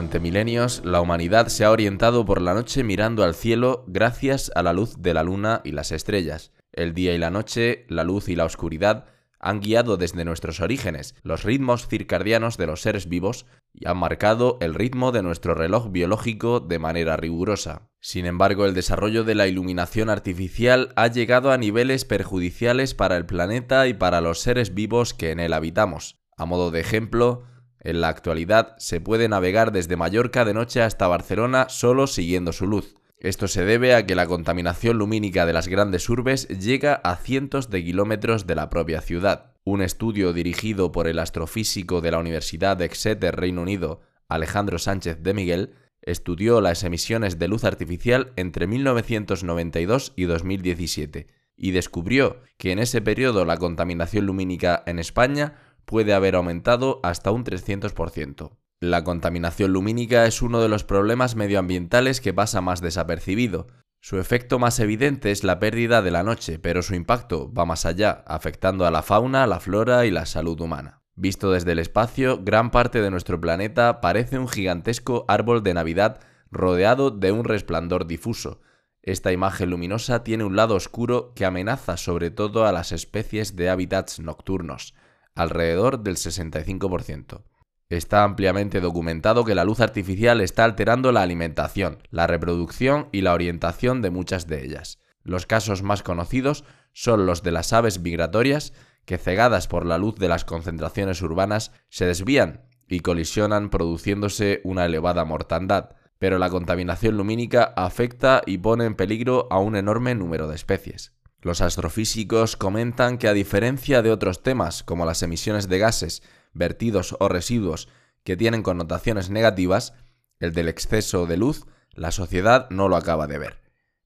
Durante milenios, la humanidad se ha orientado por la noche mirando al cielo gracias a la luz de la luna y las estrellas. El día y la noche, la luz y la oscuridad han guiado desde nuestros orígenes los ritmos circadianos de los seres vivos y han marcado el ritmo de nuestro reloj biológico de manera rigurosa. Sin embargo, el desarrollo de la iluminación artificial ha llegado a niveles perjudiciales para el planeta y para los seres vivos que en él habitamos. A modo de ejemplo, en la actualidad se puede navegar desde Mallorca de noche hasta Barcelona solo siguiendo su luz. Esto se debe a que la contaminación lumínica de las grandes urbes llega a cientos de kilómetros de la propia ciudad. Un estudio dirigido por el astrofísico de la Universidad de Exeter, Reino Unido, Alejandro Sánchez de Miguel, estudió las emisiones de luz artificial entre 1992 y 2017 y descubrió que en ese periodo la contaminación lumínica en España puede haber aumentado hasta un 300%. La contaminación lumínica es uno de los problemas medioambientales que pasa más desapercibido. Su efecto más evidente es la pérdida de la noche, pero su impacto va más allá, afectando a la fauna, la flora y la salud humana. Visto desde el espacio, gran parte de nuestro planeta parece un gigantesco árbol de Navidad rodeado de un resplandor difuso. Esta imagen luminosa tiene un lado oscuro que amenaza sobre todo a las especies de hábitats nocturnos alrededor del 65%. Está ampliamente documentado que la luz artificial está alterando la alimentación, la reproducción y la orientación de muchas de ellas. Los casos más conocidos son los de las aves migratorias que cegadas por la luz de las concentraciones urbanas se desvían y colisionan produciéndose una elevada mortandad, pero la contaminación lumínica afecta y pone en peligro a un enorme número de especies. Los astrofísicos comentan que a diferencia de otros temas como las emisiones de gases, vertidos o residuos que tienen connotaciones negativas, el del exceso de luz, la sociedad no lo acaba de ver.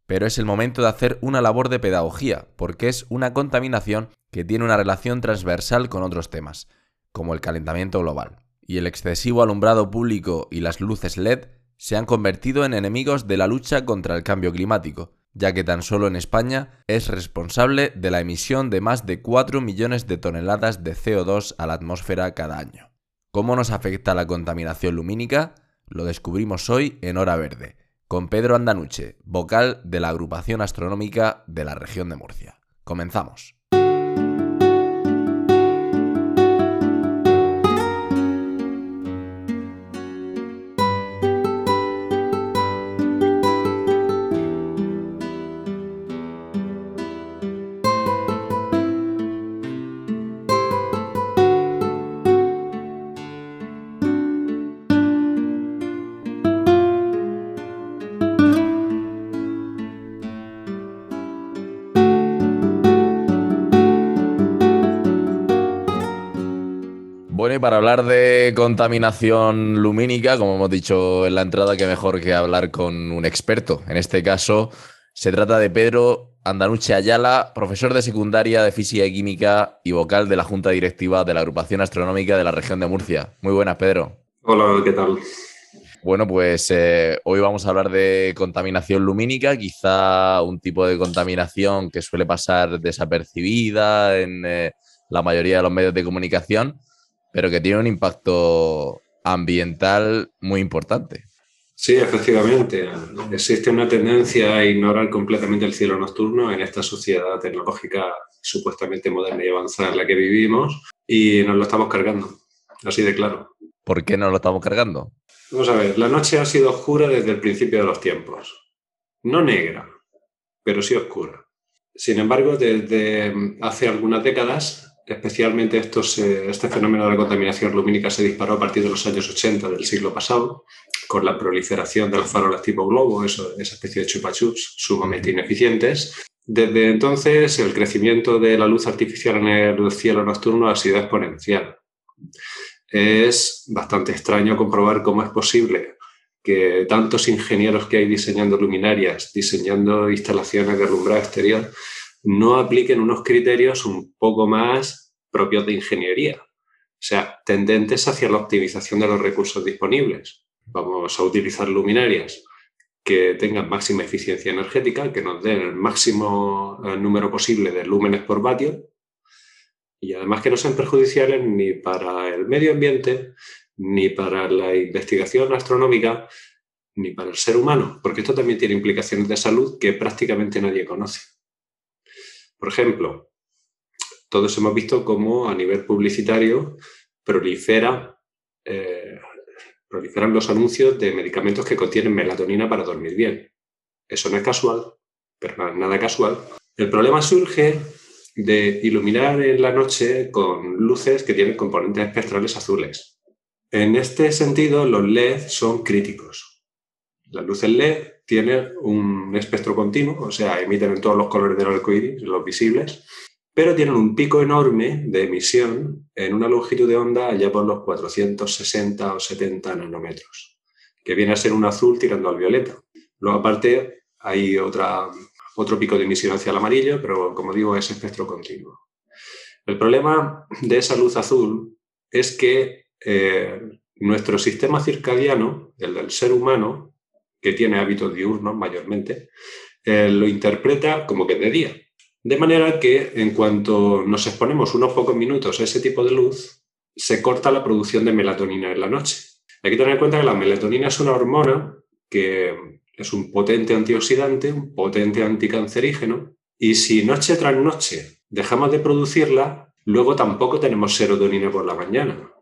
Pero es el momento de hacer una labor de pedagogía, porque es una contaminación que tiene una relación transversal con otros temas, como el calentamiento global. Y el excesivo alumbrado público y las luces LED se han convertido en enemigos de la lucha contra el cambio climático, ya que tan solo en España es responsable de la emisión de más de 4 millones de toneladas de CO2 a la atmósfera cada año. ¿Cómo nos afecta la contaminación lumínica? Lo descubrimos hoy en Hora Verde, con Pedro Andanuche, vocal de la agrupación astronómica de la región de Murcia. Comenzamos. Para hablar de contaminación lumínica, como hemos dicho en la entrada, que mejor que hablar con un experto. En este caso, se trata de Pedro Andanuche Ayala, profesor de secundaria de Física y Química y vocal de la Junta Directiva de la Agrupación Astronómica de la región de Murcia. Muy buenas, Pedro. Hola, ¿qué tal? Bueno, pues eh, hoy vamos a hablar de contaminación lumínica, quizá un tipo de contaminación que suele pasar desapercibida en eh, la mayoría de los medios de comunicación pero que tiene un impacto ambiental muy importante. Sí, efectivamente. Existe una tendencia a ignorar completamente el cielo nocturno en esta sociedad tecnológica supuestamente moderna y avanzada en la que vivimos y nos lo estamos cargando, así de claro. ¿Por qué nos lo estamos cargando? Vamos a ver, la noche ha sido oscura desde el principio de los tiempos. No negra, pero sí oscura. Sin embargo, desde hace algunas décadas especialmente estos, este fenómeno de la contaminación lumínica se disparó a partir de los años 80 del siglo pasado, con la proliferación de las farolas tipo globo, esa especie de chupachups sumamente ineficientes. Desde entonces, el crecimiento de la luz artificial en el cielo nocturno ha sido exponencial. Es bastante extraño comprobar cómo es posible que tantos ingenieros que hay diseñando luminarias, diseñando instalaciones de alumbrado exterior, no apliquen unos criterios un poco más propios de ingeniería, o sea, tendentes hacia la optimización de los recursos disponibles. Vamos a utilizar luminarias que tengan máxima eficiencia energética, que nos den el máximo eh, número posible de lúmenes por vatio y además que no sean perjudiciales ni para el medio ambiente, ni para la investigación astronómica, ni para el ser humano, porque esto también tiene implicaciones de salud que prácticamente nadie conoce. Por ejemplo, todos hemos visto cómo a nivel publicitario eh, proliferan los anuncios de medicamentos que contienen melatonina para dormir bien. Eso no es casual, pero nada casual. El problema surge de iluminar en la noche con luces que tienen componentes espectrales azules. En este sentido, los LED son críticos. Las luces LED tienen un espectro continuo, o sea, emiten en todos los colores del arco iris, los visibles, pero tienen un pico enorme de emisión en una longitud de onda allá por los 460 o 70 nanómetros, que viene a ser un azul tirando al violeta. Luego, aparte, hay otra, otro pico de emisión hacia el amarillo, pero como digo, es espectro continuo. El problema de esa luz azul es que eh, nuestro sistema circadiano, el del ser humano, que tiene hábitos diurnos mayormente, eh, lo interpreta como que es de día. De manera que en cuanto nos exponemos unos pocos minutos a ese tipo de luz, se corta la producción de melatonina en la noche. Hay que tener en cuenta que la melatonina es una hormona que es un potente antioxidante, un potente anticancerígeno, y si noche tras noche dejamos de producirla, luego tampoco tenemos serotonina por la mañana,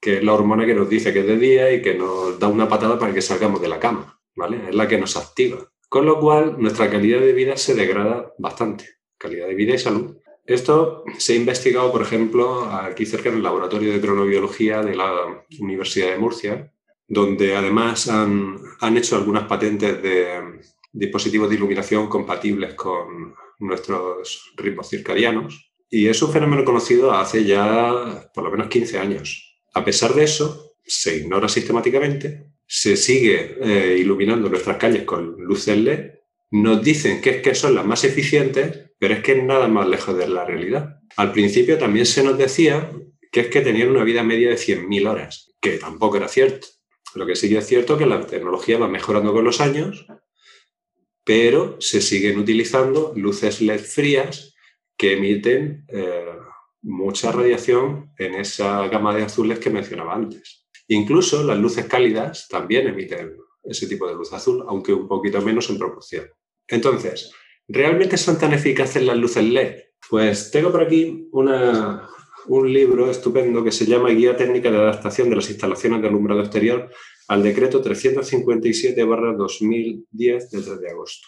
que es la hormona que nos dice que es de día y que nos da una patada para que salgamos de la cama, Es la que nos activa. Con lo cual, nuestra calidad de vida se degrada bastante calidad de vida y salud. Esto se ha investigado, por ejemplo, aquí cerca en el Laboratorio de Cronobiología de la Universidad de Murcia, donde además han, han hecho algunas patentes de dispositivos de iluminación compatibles con nuestros ritmos circadianos. Y es un fenómeno conocido hace ya por lo menos 15 años. A pesar de eso, se ignora sistemáticamente, se sigue eh, iluminando nuestras calles con luces LED, nos dicen que es que son las más eficientes pero es que es nada más lejos de la realidad. Al principio también se nos decía que es que tenían una vida media de 100.000 horas, que tampoco era cierto. Lo que sí es cierto es que la tecnología va mejorando con los años, pero se siguen utilizando luces LED frías que emiten eh, mucha radiación en esa gama de azules que mencionaba antes. Incluso las luces cálidas también emiten ese tipo de luz azul, aunque un poquito menos en proporción. Entonces, ¿Realmente son tan eficaces las luces LED? Pues tengo por aquí un libro estupendo que se llama Guía Técnica de Adaptación de las Instalaciones de Alumbrado Exterior al decreto 357-2010 del 3 de agosto.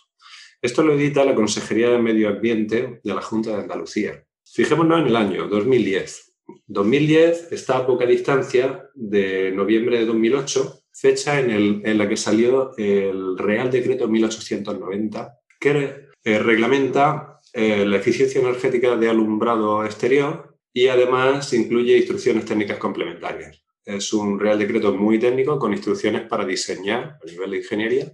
Esto lo edita la Consejería de Medio Ambiente de la Junta de Andalucía. Fijémonos en el año 2010. 2010 está a poca distancia de noviembre de 2008, fecha en, en la que salió el Real Decreto 1890, que eh, reglamenta eh, la eficiencia energética de alumbrado exterior y además incluye instrucciones técnicas complementarias. Es un real decreto muy técnico con instrucciones para diseñar a nivel de ingeniería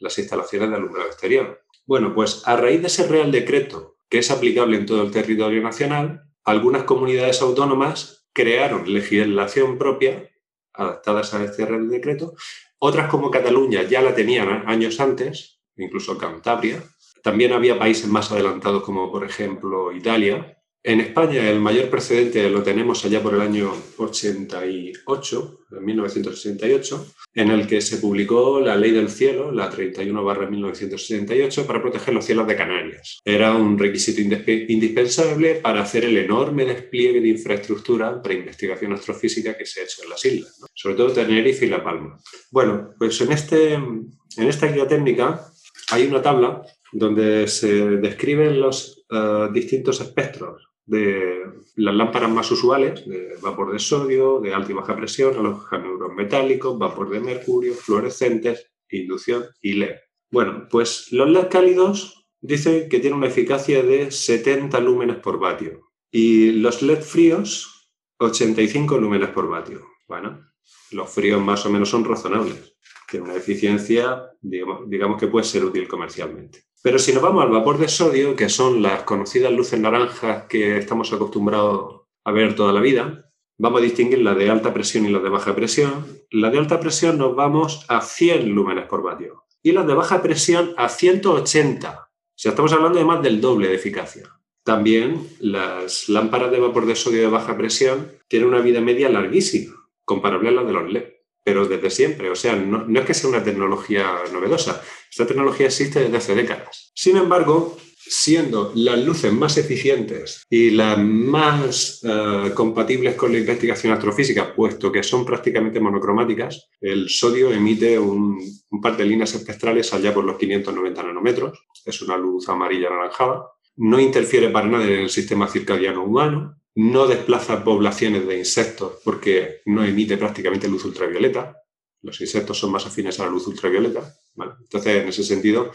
las instalaciones de alumbrado exterior. Bueno, pues a raíz de ese real decreto, que es aplicable en todo el territorio nacional, algunas comunidades autónomas crearon legislación propia adaptadas a este real decreto. Otras como Cataluña ya la tenían años antes, incluso Cantabria, también había países más adelantados como por ejemplo Italia. En España el mayor precedente lo tenemos allá por el año 88, 1968, en el que se publicó la Ley del Cielo, la 31-1968, para proteger los cielos de Canarias. Era un requisito indispensable para hacer el enorme despliegue de infraestructura para investigación astrofísica que se ha hecho en las islas, sobre todo Tenerife y La Palma. Bueno, pues en, este, en esta guía técnica hay una tabla donde se describen los eh, distintos espectros de las lámparas más usuales, de vapor de sodio, de alta y baja presión, halogenuros metálicos, vapor de mercurio, fluorescentes, inducción y LED. Bueno, pues los LED cálidos dicen que tienen una eficacia de 70 lúmenes por vatio y los LED fríos 85 lúmenes por vatio. Bueno, Los fríos más o menos son razonables. Tiene una eficiencia, digamos, digamos que puede ser útil comercialmente. Pero si nos vamos al vapor de sodio, que son las conocidas luces naranjas que estamos acostumbrados a ver toda la vida, vamos a distinguir la de alta presión y la de baja presión. La de alta presión nos vamos a 100 lúmenes por vatio y la de baja presión a 180. O sea, estamos hablando de más del doble de eficacia. También las lámparas de vapor de sodio de baja presión tienen una vida media larguísima, comparable a la de los LED, pero desde siempre. O sea, no, no es que sea una tecnología novedosa, esta tecnología existe desde hace décadas. Sin embargo, siendo las luces más eficientes y las más uh, compatibles con la investigación astrofísica, puesto que son prácticamente monocromáticas, el sodio emite un, un, par de líneas espectrales allá por los 590 nanómetros. Es una luz amarilla anaranjada. No interfiere para nada en el sistema circadiano humano. No desplaza poblaciones de insectos porque no emite prácticamente luz ultravioleta. Los insectos son más afines a la luz ultravioleta. Entonces, en ese sentido,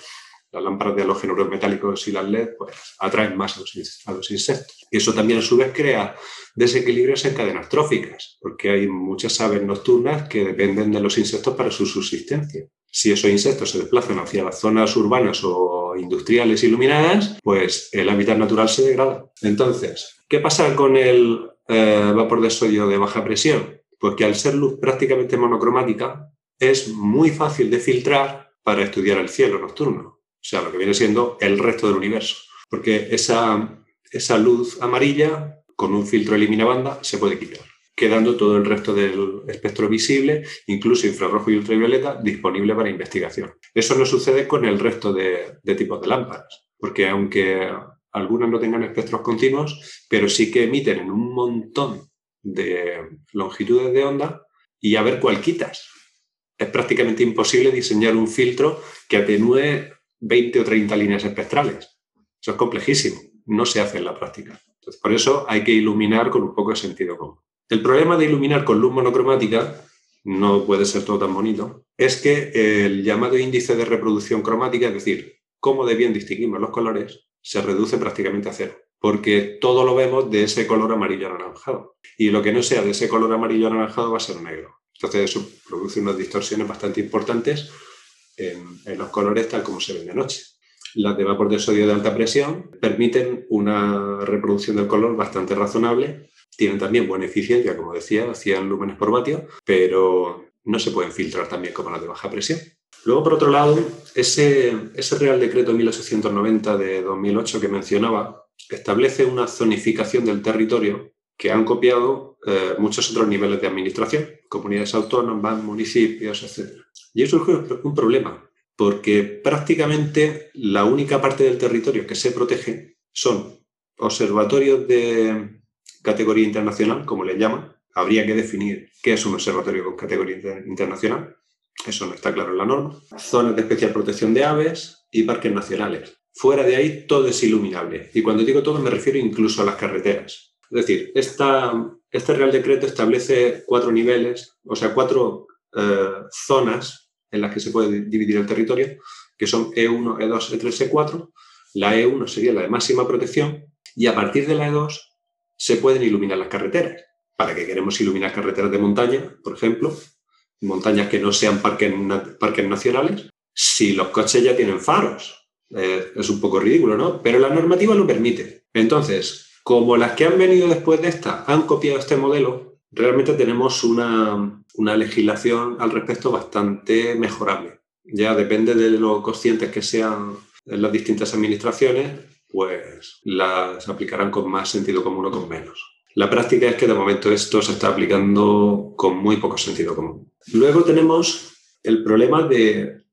las lámparas de halógenos metálicos y las LED pues, atraen más a los, a los, insectos. Y eso también a su vez crea desequilibrios en cadenas tróficas, porque hay muchas aves nocturnas que dependen de los insectos para su subsistencia. Si esos insectos se desplazan hacia las zonas urbanas o industriales iluminadas, pues el hábitat natural se degrada. Entonces, ¿qué pasa con el eh, vapor de sodio de baja presión? Porque al ser luz prácticamente monocromática, es muy fácil de filtrar para estudiar el cielo nocturno. O sea, lo que viene siendo el resto del universo. Porque esa, esa luz amarilla, con un filtro eliminabanda, se puede quitar, quedando todo el resto del espectro visible, incluso infrarrojo y ultravioleta, disponible para investigación. Eso no sucede con el resto de tipos de lámparas, porque aunque algunas no tengan espectros continuos, pero sí que emiten en un montón de longitudes de onda y a ver cuál quitas. Es prácticamente imposible diseñar un filtro que atenúe 20 o 30 líneas espectrales. Eso es complejísimo, no se hace en la práctica. Entonces, por eso hay que iluminar con un poco de sentido común. El problema de iluminar con luz monocromática, no puede ser todo tan bonito, es que el llamado índice de reproducción cromática, es decir, cómo de bien distinguimos los colores, se reduce prácticamente a cero porque todo lo vemos de ese color amarillo anaranjado. Y lo que no sea de ese color amarillo anaranjado va a ser negro. Entonces eso produce unas distorsiones bastante importantes en, los colores tal como se ven de noche. Las de vapor de sodio de alta presión permiten una reproducción del color bastante razonable. Tienen también buena eficiencia, como decía, 100 lúmenes por vatio, pero no se pueden filtrar también como las de baja presión. Luego, por otro lado, ese, Real Decreto 1890 de 2008 que mencionaba establece una zonificación del territorio que han copiado eh, muchos otros niveles de administración, comunidades autónomas, municipios, etc. Y eso surge un problema, porque prácticamente la única parte del territorio que se protege son observatorios de categoría internacional, como le llaman. Habría que definir qué es un observatorio con categoría internacional. Eso no está claro en la norma. Zonas de especial protección de aves y parques nacionales. Fuera de ahí todo es iluminable. Y cuando digo todo me refiero incluso a las carreteras. Es decir, esta, este Real Decreto establece cuatro niveles, o sea, cuatro eh, zonas en las que se puede dividir el territorio, que son E1, E2, E3, E4. La E1 sería la de máxima protección y a partir de la E2 se pueden iluminar las carreteras. ¿Para qué queremos iluminar carreteras de montaña, por ejemplo? Montañas que no sean parques, parques nacionales, si los coches ya tienen faros. Eh, es un poco ridículo, ¿no? Pero la normativa lo permite. Entonces, como las que han venido después de esta han copiado este modelo, realmente tenemos una, una legislación al respecto bastante mejorable. Ya depende de lo conscientes que sean las distintas administraciones, pues las aplicarán con más sentido común o con menos. La práctica es que de momento esto se está aplicando con muy poco sentido común. Luego tenemos el problema de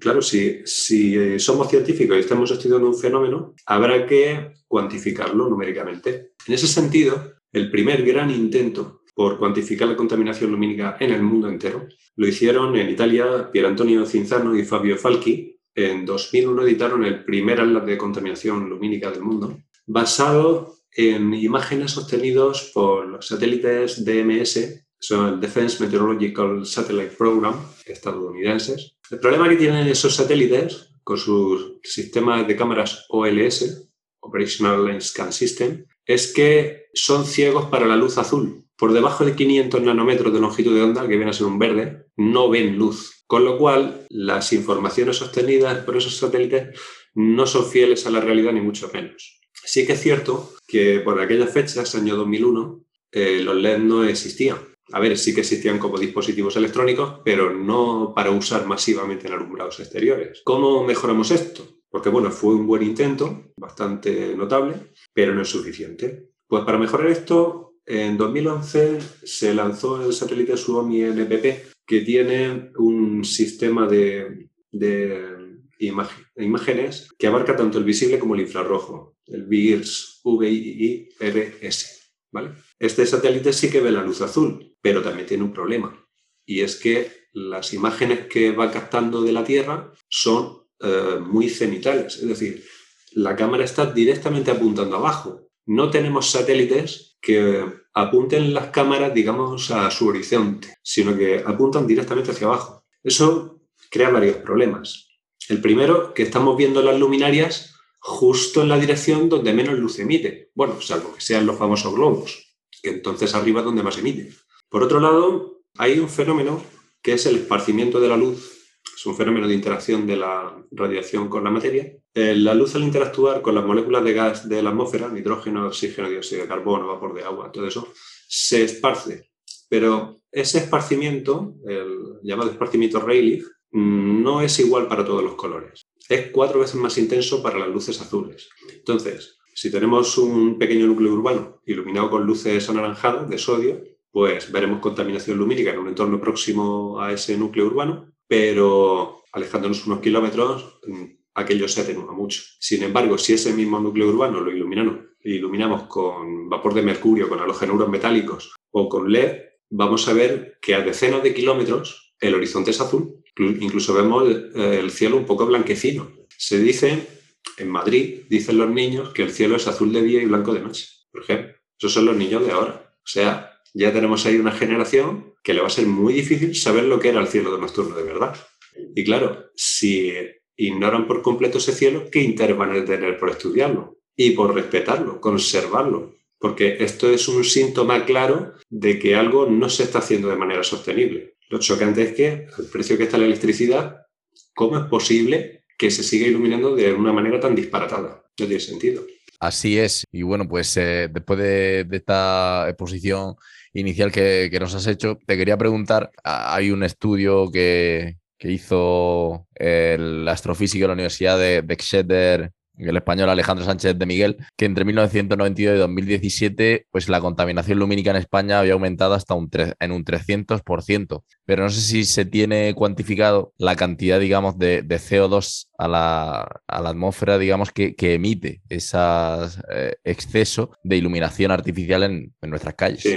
Claro, si, si, somos científicos y estamos estudiando un fenómeno, habrá que cuantificarlo numéricamente. En ese sentido, el primer gran intento por cuantificar la contaminación lumínica en el mundo entero lo hicieron en Italia Pier Antonio Cinzano y Fabio Falchi. En 2001 editaron el primer atlas de contaminación lumínica del mundo, basado en imágenes obtenidas por los satélites DMS son el Defense Meteorological Satellite Program, estadounidenses. El problema que tienen esos satélites con sus sistemas de cámaras OLS, Operational Lens Scan System, es que son ciegos para la luz azul. por debajo de 500 nanómetros de longitud de onda, que viene a ser un verde, no ven luz. Con lo cual, las informaciones sostenidas por esos satélites no son fieles a la realidad, ni mucho menos. Sí que es cierto que por aquellas fechas, año 2001, eh, los LED no existían. A ver, sí que existían como dispositivos electrónicos, pero no para usar masivamente en alumbrados exteriores. ¿Cómo mejoramos esto? Porque bueno, fue un buen intento, bastante notable, pero no es suficiente. Pues para mejorar esto, en 2011 se lanzó el satélite Suomi NPP, que tiene un sistema de, imágenes que abarca tanto el visible como el infrarrojo, el VIRS, VIRS. ¿vale? Este satélite sí que ve la luz azul, pero también tiene un problema, y es que las imágenes que va captando de la Tierra son eh, muy cenitales, es decir, la cámara está directamente apuntando abajo. No tenemos satélites que apunten las cámaras, digamos, a su horizonte, sino que apuntan directamente hacia abajo. Eso crea varios problemas. El primero, que estamos viendo las luminarias justo en la dirección donde menos luz emite. Bueno, salvo que sean los famosos globos, que entonces arriba donde más emite. Por otro lado, hay un fenómeno que es el esparcimiento de la luz es un fenómeno de interacción de la radiación con la materia. Eh, la luz al interactuar con las moléculas de gas de la atmósfera, nitrógeno, oxígeno, dióxido de carbono, vapor de agua, todo eso, se esparce. Pero ese esparcimiento, el llamado esparcimiento Rayleigh, mm, no es igual para todos los colores. Es cuatro veces más intenso para las luces azules. Entonces, si tenemos un pequeño núcleo urbano iluminado con luces anaranjadas de sodio, pues veremos contaminación lumínica en un entorno próximo a ese núcleo urbano pero alejándonos unos kilómetros, aquello se atenúa mucho. Sin embargo, si ese mismo núcleo urbano lo iluminamos, iluminamos con vapor de mercurio, con halogenuros metálicos o con LED, vamos a ver que a decenas de kilómetros el horizonte es azul. Incluso vemos eh, el cielo un poco blanquecino. Se dice, en Madrid, dicen los niños que el cielo es azul de día y blanco de noche. Por ejemplo, esos son los niños de ahora. O sea, ya tenemos ahí una generación que le va a ser muy difícil saber lo que era el cielo de nocturno de verdad. Y claro, si ignoran por completo ese cielo, ¿qué interés van a tener por estudiarlo? Y por respetarlo, conservarlo. Porque esto es un síntoma claro de que algo no se está haciendo de manera sostenible. Lo chocante es que el precio que está la electricidad, ¿cómo es posible que se siga iluminando de una manera tan disparatada? No tiene sentido. Así es. Y bueno, pues eh, después de, esta exposición inicial que, nos has hecho, te quería preguntar, hay un estudio que, hizo el astrofísico de la Universidad de, Exeter el español Alejandro Sánchez de Miguel, que entre 1992 y 2017, pues la contaminación lumínica en España había aumentado hasta un en un 300%. Pero no sé si se tiene cuantificado la cantidad, digamos, de, CO2 a la, atmósfera, digamos, que, emite ese eh, exceso de iluminación artificial en, en nuestras calles. Sí.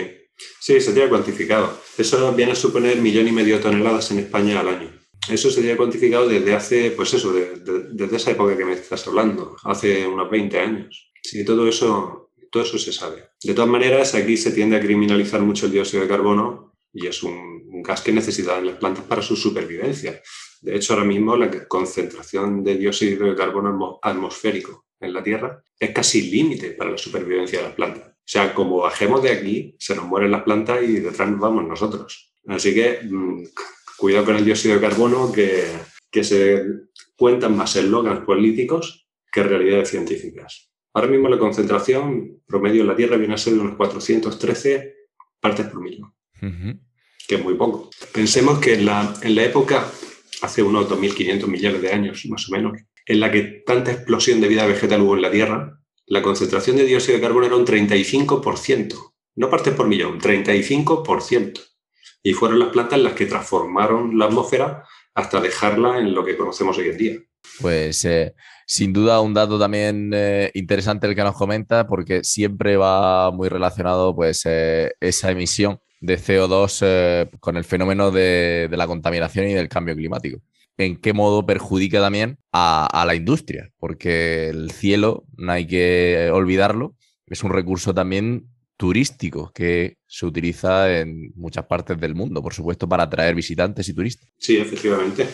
Sí, se tiene cuantificado. Eso viene a suponer millón y medio de toneladas en España al año. Eso se tiene cuantificado desde hace, pues eso, desde esa época que me estás hablando, hace unos 20 años. Sí, todo eso, todo eso se sabe. De todas maneras, aquí se tiende a criminalizar mucho el dióxido de carbono y es un, gas que necesitan las plantas para su supervivencia. De hecho, ahora mismo la concentración de dióxido de carbono atmosférico en la Tierra es casi límite para la supervivencia de las plantas. O sea, como bajemos de aquí, se nos mueren las plantas y detrás nos vamos nosotros. Así que mm, cuidado con el dióxido de carbono, que, que se cuentan más eslogans políticos que realidades científicas. Ahora mismo la concentración promedio en la Tierra viene a ser de unos 413 partes por millón, que es muy poco. Pensemos que en la, en la época, hace unos 2.500 millones de años más o menos, en la que tanta explosión de vida vegetal hubo en la Tierra, la concentración de dióxido de carbono era un 35%, no partes por millón, 35%. Y fueron las plantas las que transformaron la atmósfera hasta dejarla en lo que conocemos hoy en día. Pues eh, sin duda un dato también eh, interesante el que nos comenta, porque siempre va muy relacionado pues, eh, esa emisión de CO2 con el fenómeno de, la contaminación y del cambio climático en qué modo perjudica también a, la industria, porque el cielo, no hay que olvidarlo, es un recurso también turístico que se utiliza en muchas partes del mundo, por supuesto, para atraer visitantes y turistas. Sí, efectivamente.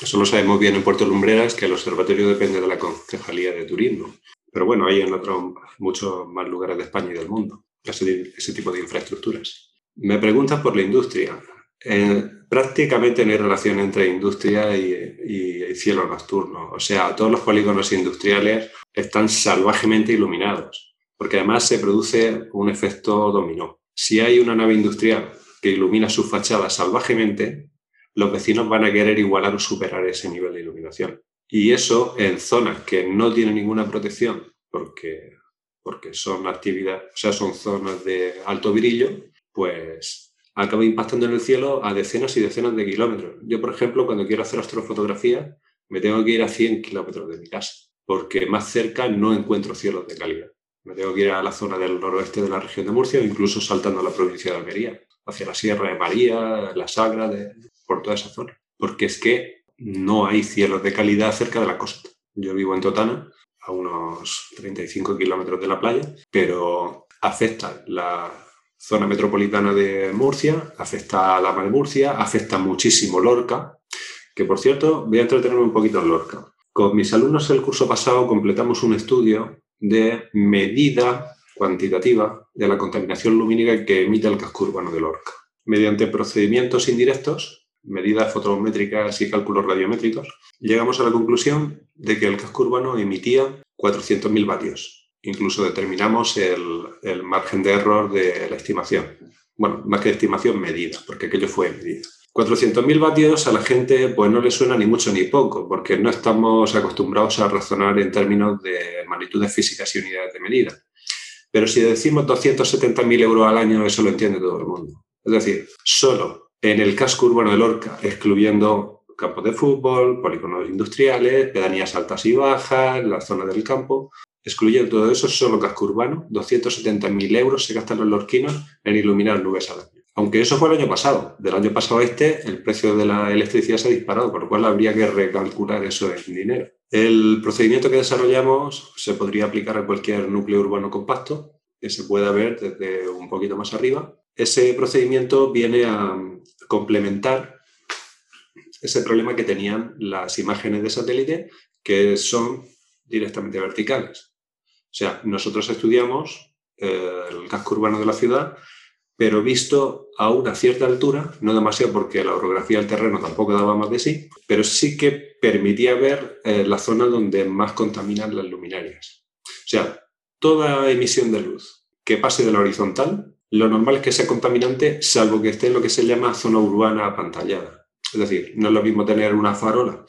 Eso lo sabemos bien en Puerto Lumbreras, que el observatorio depende de la Concejalía de Turismo. Pero bueno, hay en otros muchos más lugares de España y del mundo. ese, tipo de infraestructuras. Me preguntas por la industria. Eh, prácticamente no hay relación entre industria y, cielo nocturno. O sea, todos los polígonos industriales están salvajemente iluminados, porque además se produce un efecto dominó. Si hay una nave industrial que ilumina su fachada salvajemente, los vecinos van a querer igualar o superar ese nivel de iluminación. Y eso en zonas que no tienen ninguna protección, porque, porque son actividades, o sea, son zonas de alto brillo, pues acaba impactando en el cielo a decenas y decenas de kilómetros. Yo, por ejemplo, cuando quiero hacer astrofotografía, me tengo que ir a 100 kilómetros de mi casa, porque más cerca no encuentro cielos de calidad. Me tengo que ir a la zona del noroeste de la región de Murcia incluso saltando a la provincia de Almería, hacia la Sierra de María, la Sagra, de, por toda esa zona. Porque es que no hay cielos de calidad cerca de la costa. Yo vivo en Totana, a unos 35 kilómetros de la playa, pero afecta la zona metropolitana de Murcia, afecta la de Murcia, afecta muchísimo Lorca, que por cierto, voy a entretenerme un poquito en Lorca. Con mis alumnos el curso pasado completamos un estudio de medida cuantitativa de la contaminación lumínica que emite el casco urbano de Lorca. Mediante procedimientos indirectos, medidas fotométricas y cálculos radiométricos, llegamos a la conclusión de que el casco urbano emitía 400.000 vatios. Incluso determinamos el, margen de error de la estimación. Bueno, más que estimación, medida, porque aquello fue medida. 400.000 vatios a la gente pues no le suena ni mucho ni poco, porque no estamos acostumbrados a razonar en términos de magnitudes físicas y unidades de medida. Pero si decimos 270.000 euros al año, eso lo entiende todo el mundo. Es decir, solo en el casco urbano de Lorca, excluyendo campos de fútbol, polígonos industriales, pedanías altas y bajas, la zona del campo, excluyendo todo eso, solo casco urbano, 270.000 euros se gastan los lorquinos en iluminar nubes al año. Aunque eso fue el año pasado. Del año pasado este, el precio de la electricidad se ha disparado, por lo cual habría que recalcular eso en dinero. El procedimiento que desarrollamos se podría aplicar a cualquier núcleo urbano compacto, que se pueda ver desde un poquito más arriba. Ese procedimiento viene a complementar ese problema que tenían las imágenes de satélite, que son directamente verticales. O sea, nosotros estudiamos eh, el casco urbano de la ciudad pero visto a una cierta altura, no demasiado porque la orografía del terreno tampoco daba más de sí, pero sí que permitía ver eh, la zona donde más contaminan las luminarias. O sea, toda emisión de luz que pase de la horizontal, lo normal es que sea contaminante, salvo que esté en lo que se llama zona urbana apantallada. Es decir, no es lo mismo tener una farola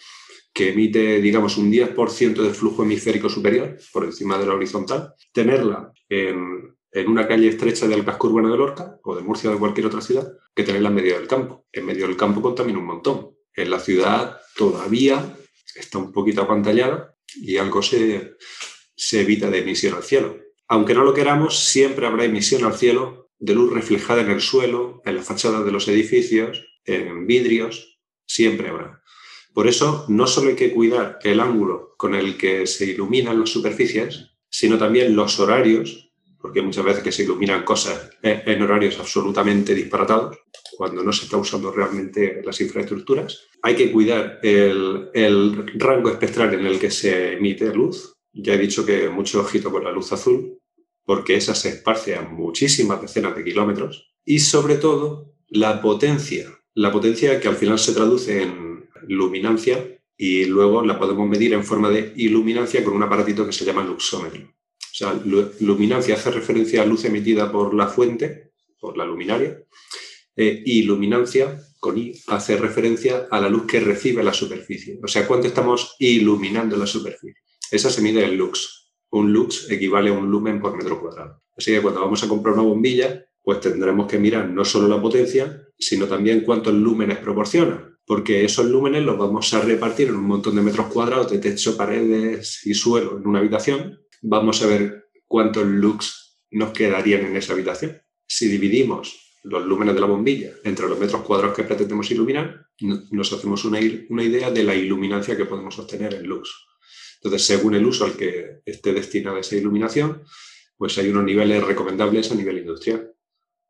que emite, digamos, un 10% de flujo hemisférico superior por encima de la horizontal, tenerla en en una calle estrecha del casco urbano de Lorca o de Murcia o de cualquier otra ciudad que tenerla en medio del campo. En medio del campo contamina un montón. En la ciudad todavía está un poquito apantallada y algo se, evita de emisión al cielo. Aunque no lo queramos, siempre habrá emisión al cielo de luz reflejada en el suelo, en las fachadas de los edificios, en vidrios, siempre habrá. Por eso, no solo hay que cuidar el ángulo con el que se iluminan las superficies, sino también los horarios porque muchas veces que se iluminan cosas en horarios absolutamente disparatados, cuando no se está usando realmente las infraestructuras. Hay que cuidar el, rango espectral en el que se emite luz. Ya he dicho que mucho ojito con la luz azul, porque esa se esparce a muchísimas decenas de kilómetros. Y sobre todo, la potencia. La potencia que al final se traduce en luminancia y luego la podemos medir en forma de iluminancia con un aparatito que se llama luxómetro. O sea, luminancia hace referencia a luz emitida por la fuente, por la luminaria, eh, y luminancia, con I, hace referencia a la luz que recibe la superficie. O sea, cuánto estamos iluminando la superficie. Esa se mide en lux. Un lux equivale a un lumen por metro cuadrado. Así que cuando vamos a comprar una bombilla, pues tendremos que mirar no solo la potencia, sino también cuántos lúmenes proporciona, porque esos lúmenes los vamos a repartir en un montón de metros cuadrados de techo, paredes y suelo en una habitación vamos a ver cuántos lux nos quedarían en esa habitación. Si dividimos los lúmenes de la bombilla entre los metros cuadrados que pretendemos iluminar, nos hacemos una, idea de la iluminancia que podemos obtener en lux. Entonces, según el uso al que esté destinada esa iluminación, pues hay unos niveles recomendables a nivel industrial.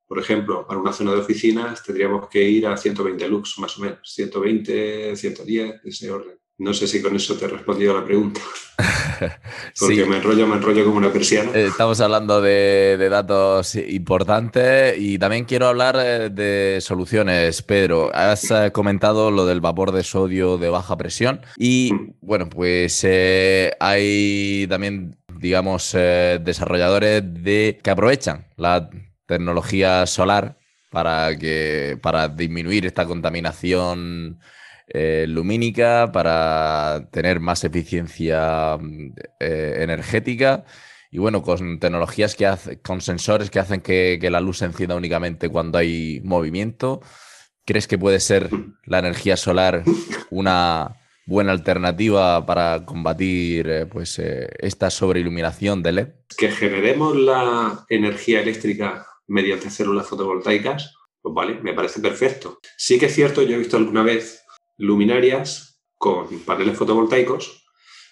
Por ejemplo, para una zona de oficinas tendríamos que ir a 120 lux, más o menos, 120, 110, ese orden. No sé si con eso te he respondido a la pregunta. Porque me enrollo, me enrollo como una persiana. Eh, estamos hablando de, datos importantes y también quiero hablar eh, de soluciones. Pedro, has eh, comentado lo del vapor de sodio de baja presión y mm. bueno, pues hay también, digamos, desarrolladores de, que aprovechan la tecnología solar para, que, para disminuir esta contaminación eh, lumínica para tener más eficiencia mm, eh, energética y bueno, con tecnologías que hacen, con sensores que hacen que, la luz se encienda únicamente cuando hay movimiento. ¿Crees que puede ser la energía solar una buena alternativa para combatir eh, pues, esta sobreiluminación de LED? Que generemos la energía eléctrica mediante células fotovoltaicas, pues vale, me parece perfecto. Sí que es cierto, yo he visto alguna vez luminarias con paneles fotovoltaicos,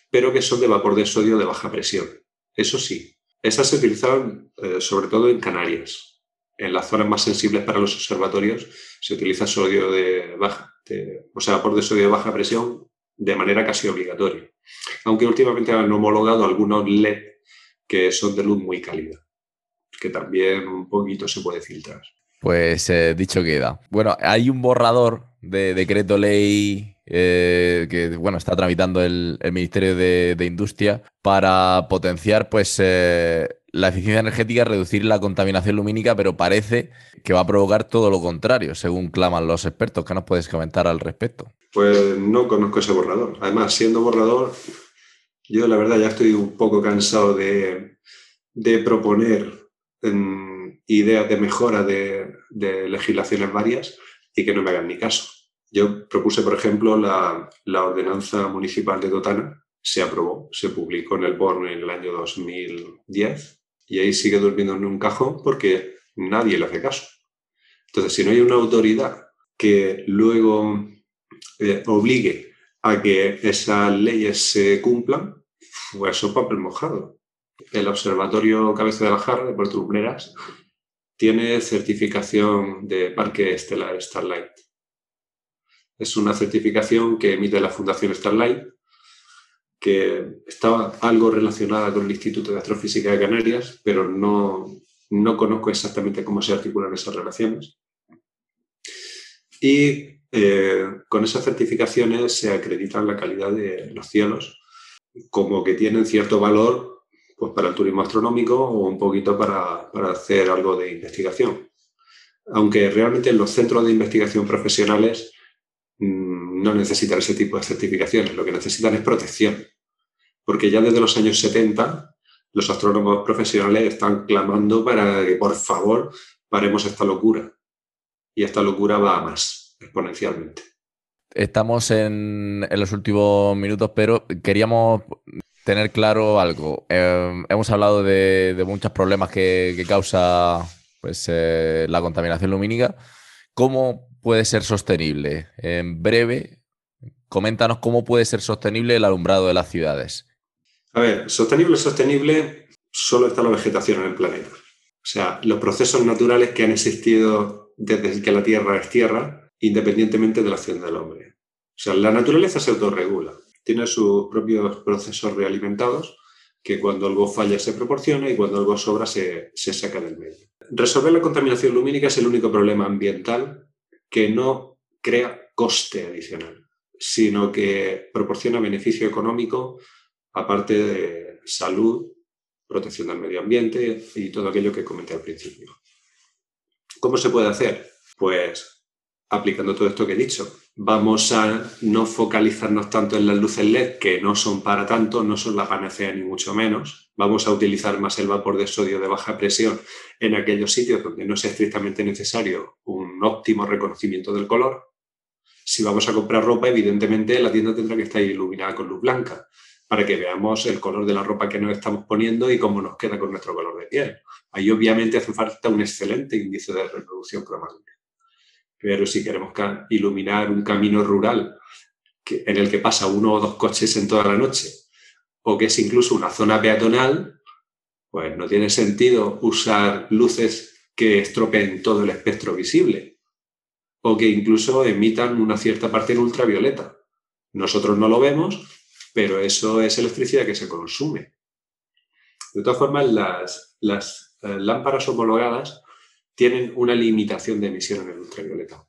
pero que son de vapor de sodio de baja presión. Eso sí, esas se utilizaban eh, sobre todo en Canarias. En las zonas más sensibles para los observatorios se utiliza sodio de baja, o sea, vapor de sodio de baja presión de manera casi obligatoria. Aunque últimamente han homologado algunos LED que son de luz muy cálida, que también un poquito se puede filtrar. Pues eh, dicho queda. Bueno, hay un borrador de decreto ley eh, que bueno, está tramitando el, Ministerio de, Industria para potenciar pues, eh, la eficiencia energética, reducir la contaminación lumínica, pero parece que va a provocar todo lo contrario, según claman los expertos. ¿Qué nos puedes comentar al respecto? Pues no conozco ese borrador. Además, siendo borrador, yo la verdad ya estoy un poco cansado de, proponer ideas de mejora de, de legislaciones varias y que no me hagan ni caso. Yo propuse, por ejemplo, la, ordenanza municipal de Totana, se aprobó, se publicó en el BORN en el año 2010 y ahí sigue durmiendo en un cajón porque nadie le hace caso. Entonces, si no hay una autoridad que luego eh, obligue a que esas leyes se cumplan, pues eso papel mojado. El Observatorio Cabeza de la Jarra de Puerto Lumbreras tiene certificación de Parque Estelar Starlight. Es una certificación que emite la Fundación Starlight, que estaba algo relacionada con el Instituto de Astrofísica de Canarias, pero no, no conozco exactamente cómo se articulan esas relaciones. Y eh, con esas certificaciones se acreditan la calidad de los cielos, como que tienen cierto valor pues para el turismo astronómico o un poquito para, para hacer algo de investigación. Aunque realmente los centros de investigación profesionales mm, no necesitan ese tipo de certificaciones, lo que necesitan es protección. Porque ya desde los años 70 los astrónomos profesionales están clamando para que por favor paremos esta locura. Y esta locura va a más, exponencialmente. Estamos en, en los últimos minutos, pero queríamos tener claro algo. Em, hemos hablado de, muchos problemas que, causa pues, eh, la contaminación lumínica. ¿Cómo puede ser sostenible? En breve, coméntanos cómo puede ser sostenible el alumbrado de las ciudades. A ver, sostenible, sostenible, solo está la vegetación en el planeta. O sea, los procesos naturales que han existido desde que la Tierra es Tierra, independientemente de la acción del hombre. O sea, la naturaleza se autorregula tiene sus propios procesos realimentados que cuando algo falla se proporciona y cuando algo sobra se, saca del medio. Resolver la contaminación lumínica es el único problema ambiental que no crea coste adicional, sino que proporciona beneficio económico aparte de salud, protección del medio ambiente y todo aquello que comenté al principio. ¿Cómo se puede hacer? Pues aplicando todo esto que he dicho, vamos a no focalizarnos tanto en las luces LED, que no son para tanto, no son la panacea ni mucho menos. Vamos a utilizar más el vapor de sodio de baja presión en aquellos sitios donde no sea estrictamente necesario un óptimo reconocimiento del color. Si vamos a comprar ropa, evidentemente la tienda tendrá que estar iluminada con luz blanca para que veamos el color de la ropa que nos estamos poniendo y cómo nos queda con nuestro color de piel. Ahí obviamente hace falta un excelente índice de reproducción cromática. Pero si queremos iluminar un camino rural en el que pasa uno o dos coches en toda la noche, o que es incluso una zona peatonal, pues no tiene sentido usar luces que estropeen todo el espectro visible o que incluso emitan una cierta parte en ultravioleta. Nosotros no lo vemos, pero eso es electricidad que se consume. De todas formas, las, eh, lámparas homologadas tienen una limitación de emisión en el ultravioleta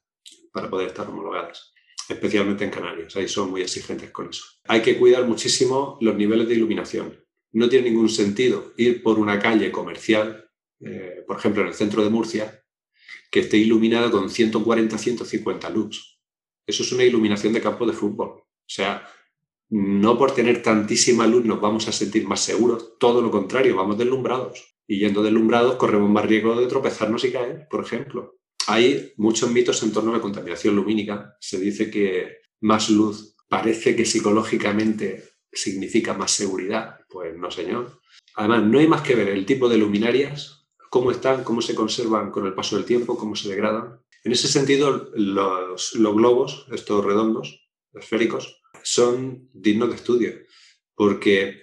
para poder estar homologadas, especialmente en Canarias. Ahí son muy exigentes con eso. Hay que cuidar muchísimo los niveles de iluminación. No tiene ningún sentido ir por una calle comercial, eh, por ejemplo, en el centro de Murcia, que esté iluminada con 140-150 lux. Eso es una iluminación de campo de fútbol. O sea, no por tener tantísima luz nos vamos a sentir más seguros, todo lo contrario, vamos deslumbrados. Y yendo deslumbrados corremos más riesgo de tropezarnos y caer, por ejemplo. Hay muchos mitos en torno a la contaminación lumínica. Se dice que más luz parece que psicológicamente significa más seguridad. Pues no, señor. Además, no hay más que ver el tipo de luminarias, cómo están, cómo se conservan con el paso del tiempo, cómo se degradan. En ese sentido, los, los globos, estos redondos, esféricos, son dignos de estudio, porque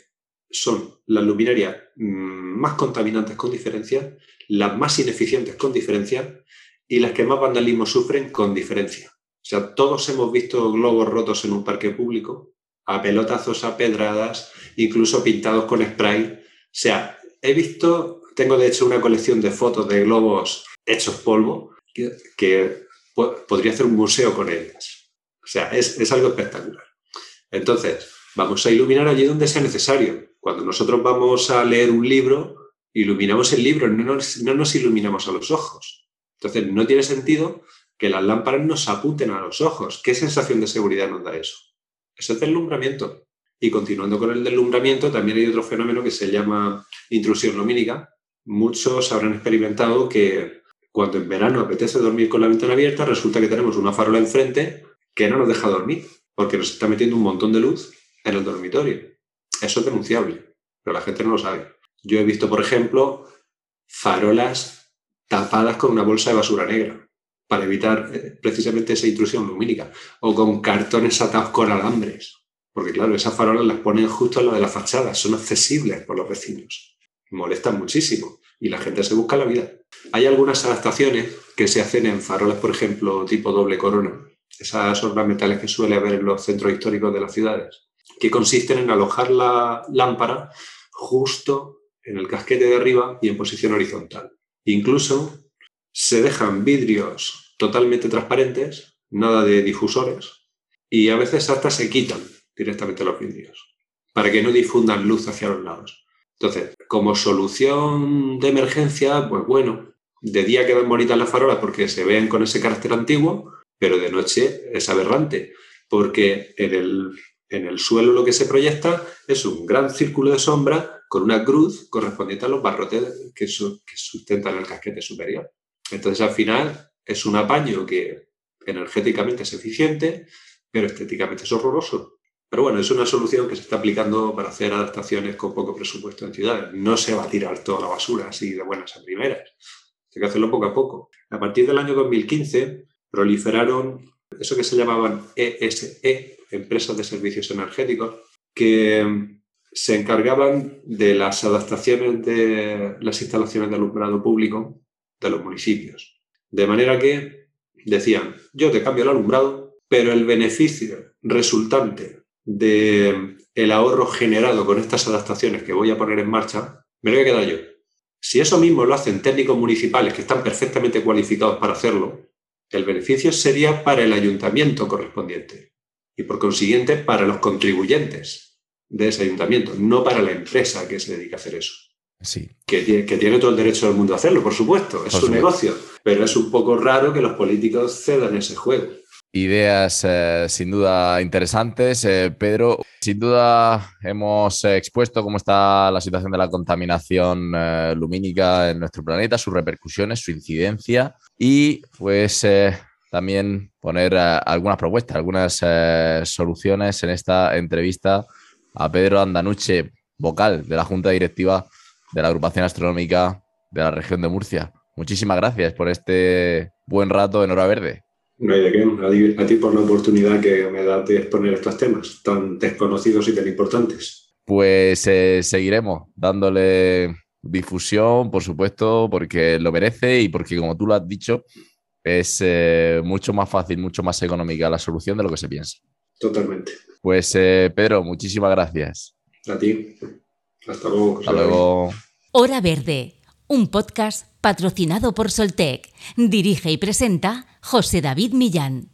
son las luminarias más contaminantes con diferencia, las más ineficientes con diferencia y las que más vandalismo sufren con diferencia. O sea, todos hemos visto globos rotos en un parque público, a pelotazos, a pedradas, incluso pintados con spray. O sea, he visto, tengo de hecho una colección de fotos de globos hechos polvo que, podría hacer un museo con ellas. O sea, es, es algo espectacular. Entonces, vamos a iluminar allí donde sea necesario. Cuando nosotros vamos a leer un libro, iluminamos el libro, no nos, iluminamos a los ojos. Entonces, no tiene sentido que las lámparas nos apunten a los ojos. ¿Qué sensación de seguridad nos da eso? Eso es deslumbramiento. Y continuando con el deslumbramiento, también hay otro fenómeno que se llama intrusión lumínica. Muchos habrán experimentado que cuando en verano apetece dormir con la ventana abierta, resulta que tenemos una farola enfrente que no nos deja dormir porque nos está metiendo un montón de luz en el dormitorio. Eso es denunciable, pero la gente no lo sabe. Yo he visto, por ejemplo, farolas tapadas con una bolsa de basura negra para evitar eh, precisamente esa intrusión lumínica, o con cartones atados con alambres, porque claro, esas farolas las ponen justo en la de la fachada, son accesibles por los vecinos, molestan muchísimo y la gente se busca la vida. Hay algunas adaptaciones que se hacen en farolas, por ejemplo, tipo doble corona, esas ornamentales que suele haber en los centros históricos de las ciudades, que consisten en alojar la lámpara justo en el casquete de arriba y en posición horizontal. Incluso se dejan vidrios totalmente transparentes, nada de difusores, y a veces hasta se quitan directamente los vidrios para que no difundan luz hacia los lados. Entonces, como solución de emergencia, pues bueno, de día quedan bonitas las farolas porque se ven con ese carácter antiguo, pero de noche es aberrante, porque en el, en el suelo lo que se proyecta es un gran círculo de sombra con una cruz correspondiente a los barrotes que, que sustentan el casquete superior. Entonces, al final, es un apaño que energéticamente es eficiente, pero estéticamente es horroroso. Pero bueno, es una solución que se está aplicando para hacer adaptaciones con poco presupuesto en ciudades. No se va a tirar toda la basura así de buenas a primeras. Hay que hacerlo poco a poco. A partir del año 2015 proliferaron eso que se llamaban ESE, empresas de servicios energéticos, que se encargaban de las adaptaciones de las instalaciones de alumbrado público de los municipios. De manera que decían, yo te cambio el alumbrado, pero el beneficio resultante del el ahorro generado con estas adaptaciones que voy a poner en marcha, me lo voy a quedar yo. Si eso mismo lo hacen técnicos municipales que están perfectamente cualificados para hacerlo, el beneficio sería para el ayuntamiento correspondiente y por consiguiente para los contribuyentes de ese ayuntamiento, no para la empresa que se dedica a hacer eso. Sí. Que, tiene todo el derecho del mundo a hacerlo, por supuesto, es su negocio, pero es un poco raro que los políticos cedan ese juego. Ideas eh, sin duda interesantes. Eh, Pedro, sin duda hemos expuesto cómo está la situación de la contaminación eh, lumínica en nuestro planeta, sus repercusiones, su incidencia y pues también poner algunas propuestas, algunas soluciones en esta entrevista a Pedro Andanuche, vocal de la Junta Directiva de la Agrupación Astronómica de la región de Murcia. Muchísimas gracias por este buen rato en Hora Verde. No hay de qué. A ti, por la oportunidad que me das de exponer estos temas tan desconocidos y tan importantes. Pues eh, seguiremos dándole difusión, por supuesto, porque lo merece y porque, como tú lo has dicho, es eh, mucho más fácil, mucho más económica la solución de lo que se piensa. Totalmente. Pues eh, Pedro, muchísimas gracias. A ti. Hasta luego. Hasta luego. Hora Verde, un podcast patrocinado por Soltec. Dirige y presenta José David Millán.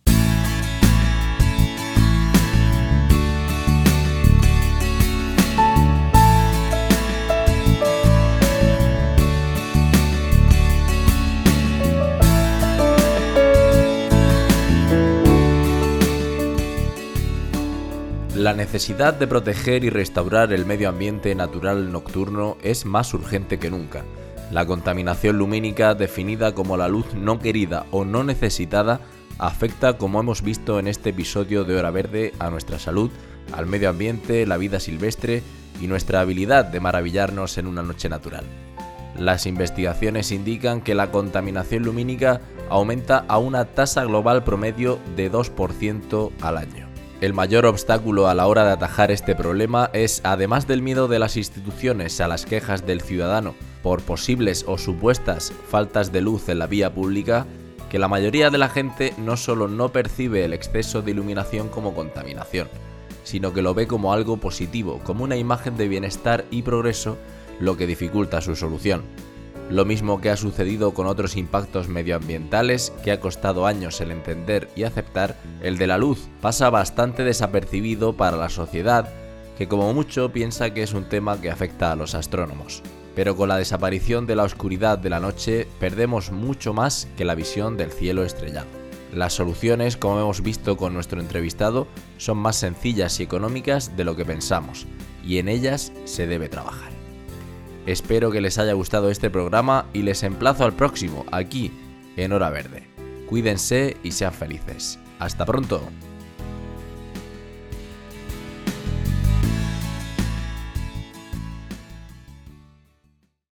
La necesidad de proteger y restaurar el medio ambiente natural nocturno es más urgente que nunca. La contaminación lumínica, definida como la luz no querida o no necesitada, afecta, como hemos visto en este episodio de Hora Verde, a nuestra salud, al medio ambiente, la vida silvestre y nuestra habilidad de maravillarnos en una noche natural. Las investigaciones indican que la contaminación lumínica aumenta a una tasa global promedio de 2% al año. El mayor obstáculo a la hora de atajar este problema es, además del miedo de las instituciones a las quejas del ciudadano por posibles o supuestas faltas de luz en la vía pública, que la mayoría de la gente no solo no percibe el exceso de iluminación como contaminación, sino que lo ve como algo positivo, como una imagen de bienestar y progreso, lo que dificulta su solución. Lo mismo que ha sucedido con otros impactos medioambientales que ha costado años el entender y aceptar, el de la luz pasa bastante desapercibido para la sociedad, que como mucho piensa que es un tema que afecta a los astrónomos. Pero con la desaparición de la oscuridad de la noche perdemos mucho más que la visión del cielo estrellado. Las soluciones, como hemos visto con nuestro entrevistado, son más sencillas y económicas de lo que pensamos, y en ellas se debe trabajar. Espero que les haya gustado este programa y les emplazo al próximo, aquí, en Hora Verde. Cuídense y sean felices. Hasta pronto.